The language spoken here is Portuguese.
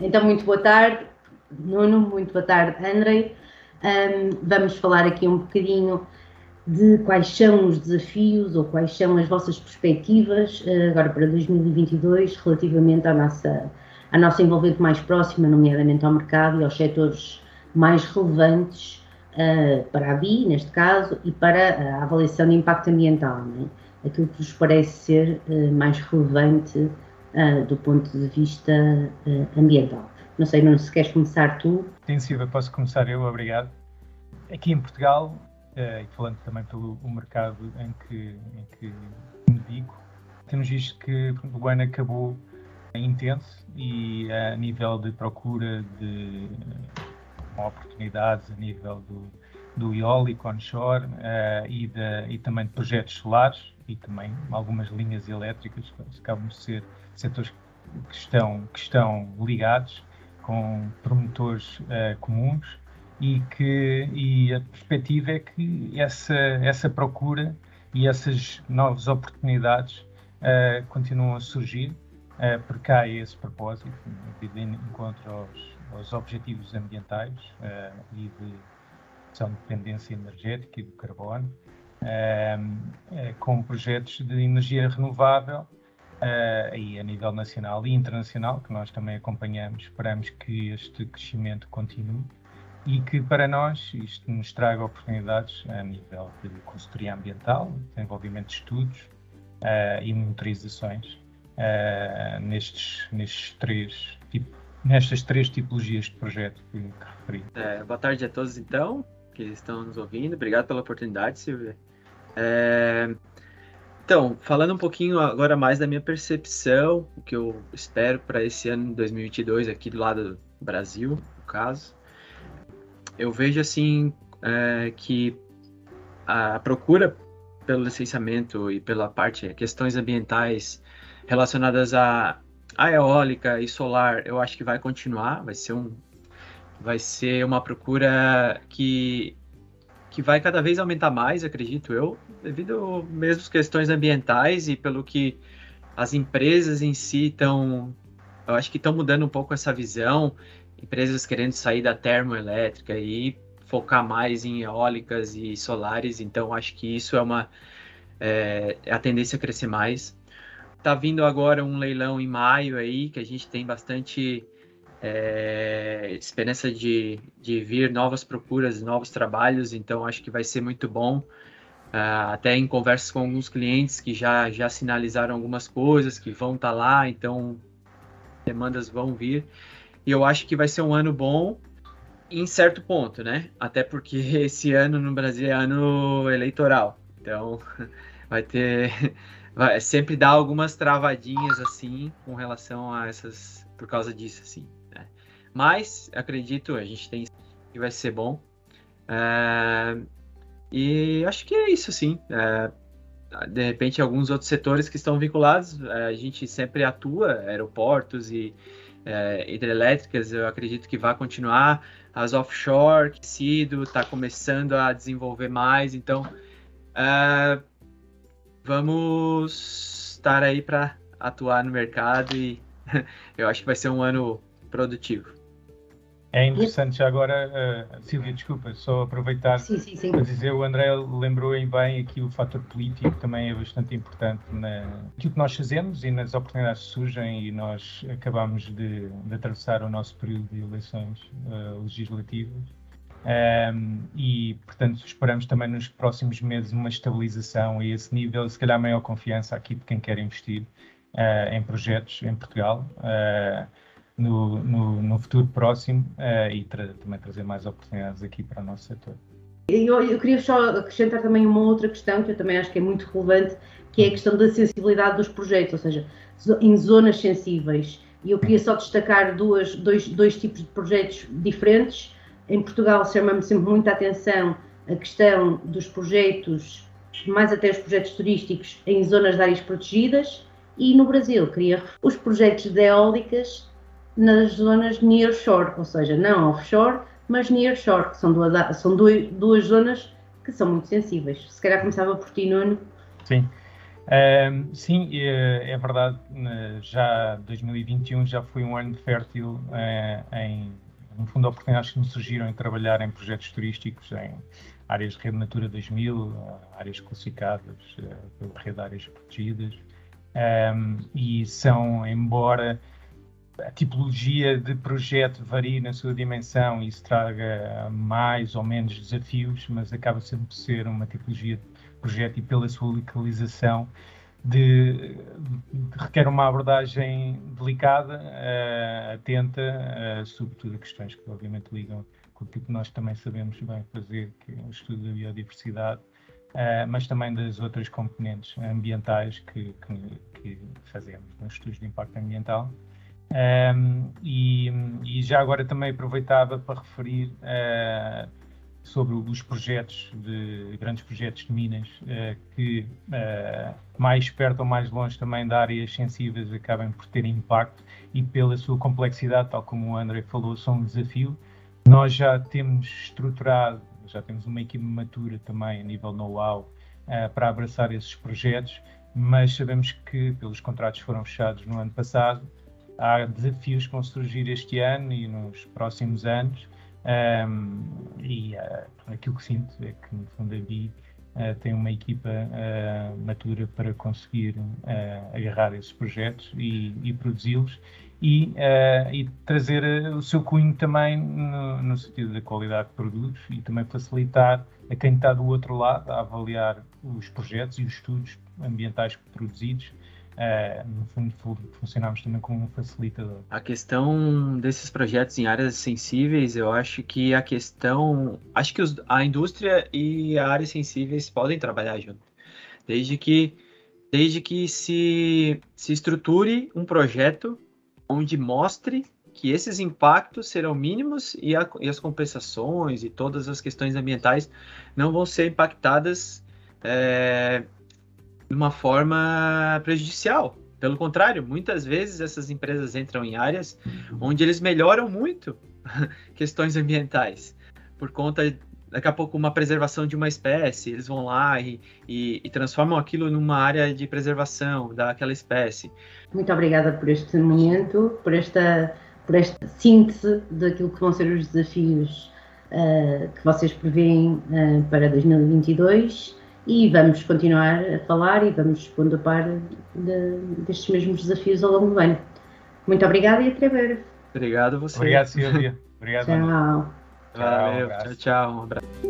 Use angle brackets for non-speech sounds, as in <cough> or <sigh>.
Então, muito boa tarde, Nuno, muito boa tarde, Andrei. Um, vamos falar aqui um bocadinho de quais são os desafios ou quais são as vossas perspectivas uh, agora para 2022 relativamente à nossa, à nossa envolvimento mais próxima, nomeadamente ao mercado e aos setores mais relevantes uh, para a BI, neste caso, e para a avaliação de impacto ambiental. É? Aquilo que vos parece ser uh, mais relevante do ponto de vista ambiental. Não sei, não se queres começar tu. Sim, Silva, posso começar eu, obrigado. Aqui em Portugal, uh, e falando também pelo mercado em que, em que me digo, temos visto que o ano acabou intenso e a nível de procura de oportunidades a nível do, do eólico onshore uh, e, de, e também de projetos solares e também algumas linhas elétricas acabam de ser setores que estão, que estão ligados com promotores uh, comuns e que e a perspectiva é que essa essa procura e essas novas oportunidades uh, continuam a surgir uh, porque há esse propósito de encontro aos, aos objetivos ambientais e de redução de dependência energética e do carbono com projetos de energia renovável uh, aí a nível nacional e internacional, que nós também acompanhamos, esperamos que este crescimento continue e que para nós isto nos traga oportunidades a nível de consultoria ambiental, desenvolvimento de estudos e monitorizações nestes, nestes três tipos nestas três tipologias de projeto que, que referi. É, boa tarde a todos, então, que estão nos ouvindo. Obrigado pela oportunidade, Silvia. É, então, falando um pouquinho agora mais da minha percepção, o que eu espero para esse ano 2022 aqui do lado do Brasil, no caso, eu vejo assim é, que a procura pelo licenciamento e pela parte questões ambientais relacionadas à, à eólica e solar, eu acho que vai continuar, vai ser um vai ser uma procura que que vai cada vez aumentar mais, acredito eu, devido mesmo às questões ambientais e pelo que as empresas em si estão, eu acho que estão mudando um pouco essa visão, empresas querendo sair da termoelétrica e focar mais em eólicas e solares, então acho que isso é uma é, é a tendência a crescer mais. Tá vindo agora um leilão em maio aí, que a gente tem bastante é, esperança de, de vir novas procuras, novos trabalhos, então acho que vai ser muito bom. Uh, até em conversas com alguns clientes que já, já sinalizaram algumas coisas que vão estar tá lá, então demandas vão vir. E eu acho que vai ser um ano bom em certo ponto, né? Até porque <laughs> esse ano no Brasil é ano eleitoral, então <laughs> vai ter. Vai sempre dar algumas travadinhas assim com relação a essas. por causa disso, assim. Mas acredito, a gente tem que vai ser bom. É, e acho que é isso, sim. É, de repente, alguns outros setores que estão vinculados, é, a gente sempre atua, aeroportos e é, hidrelétricas, eu acredito que vai continuar. As offshore, que sido, está começando a desenvolver mais, então é, vamos estar aí para atuar no mercado e <laughs> eu acho que vai ser um ano produtivo. É interessante já agora, uh, Silvia, desculpa, só aproveitar sim, sim, sim. para dizer, o André lembrou bem aqui o fator político também é bastante importante na aquilo que nós fazemos e nas oportunidades que surgem e nós acabamos de, de atravessar o nosso período de eleições uh, legislativas um, ehm, e, portanto, esperamos também nos próximos meses uma estabilização a esse nível, se calhar maior confiança aqui de quem quer investir uh, em projetos em Portugal. Uh, no, no, no futuro próximo uh, e tra também trazer mais oportunidades aqui para o nosso setor. Eu, eu, queria só acrescentar também uma outra questão que eu também acho que é muito relevante, que é a questão da sensibilidade dos projetos, ou seja, em zonas sensíveis. E eu queria só destacar duas, dois, dois tipos de projetos diferentes. Em Portugal chama-me sempre muita atenção a questão dos projetos, mais até os projetos turísticos, em zonas de áreas protegidas. E no Brasil, queria os projetos de eólicas nas zonas nearshore, ou seja, não offshore, mas nearshore, que são duas, são duas, zonas que são muito sensíveis. Se calhar começava por ti, Nuno. Sim. Um, sim, é, é, verdade, já 2021 já foi um ano fértil uh, em, no fundo, oportunidades que nos surgiram em trabalhar em projetos turísticos em áreas de rede Natura 2000, áreas classificadas uh, pela rede áreas protegidas, um, e são, embora a tipologia de projeto varie na sua dimensão e isso traga mais ou menos desafios, mas acaba sempre por ser uma tipologia de projeto e pela sua localização de, de requer uma abordagem delicada, uh, atenta, uh, sobretudo a questões que obviamente ligam com aquilo que nós também sabemos bem fazer, que é o estudo da biodiversidade, uh, mas também das outras componentes ambientais que, que, que fazemos nos estudos de impacto ambiental. Um, e, e, já agora também aproveitava para referir uh, sobre os projetos de grandes projetos de minas uh, que uh, mais perto ou mais longe também de áreas sensíveis acabam por ter impacto e pela sua complexidade, tal como o André falou, são um desafio. Nós já temos estruturado, já temos uma equipe matura também a nível know-how para abraçar esses projetos, mas sabemos que pelos contratos que foram fechados no ano passado há desafios que vão surgir este ano e nos próximos anos. Um, e uh, aquilo que sinto é que, no fundo, a BI uh, tem uma equipa uh, matura para conseguir agarrar esses projetos e, e produzi-los e, e, trazer o seu cunho também no, no, sentido da qualidade de produtos e também facilitar a quem está do outro lado a avaliar os projetos e os estudos ambientais produzidos uh, no fundo funcionamos também como um facilitador. A questão desses projetos em áreas sensíveis, eu acho que a questão, acho que os, a indústria e a áreas sensíveis podem trabalhar junto, desde que desde que se, se estruture um projeto onde mostre que esses impactos serão mínimos e, a, e, as compensações e todas as questões ambientais não vão ser impactadas é, de uma forma prejudicial. Pelo contrário, muitas vezes essas empresas entram em áreas onde eles melhoram muito <laughs> questões ambientais, por conta, daqui a pouco, uma preservação de uma espécie. Eles vão lá e, e, e transformam aquilo numa área de preservação daquela espécie. Muito obrigada por este momento, por esta, por esta síntese daquilo que vão ser os desafios uh, que vocês prevêem uh, para 2022 e vamos continuar a falar e vamos pondo a par de, destes mesmos desafios ao longo do ano. Muito obrigada e até breve. Obrigado a você. Obrigado, Silvia. Obrigado. Tchau. Valeu, tchau, tchau. Um abraço.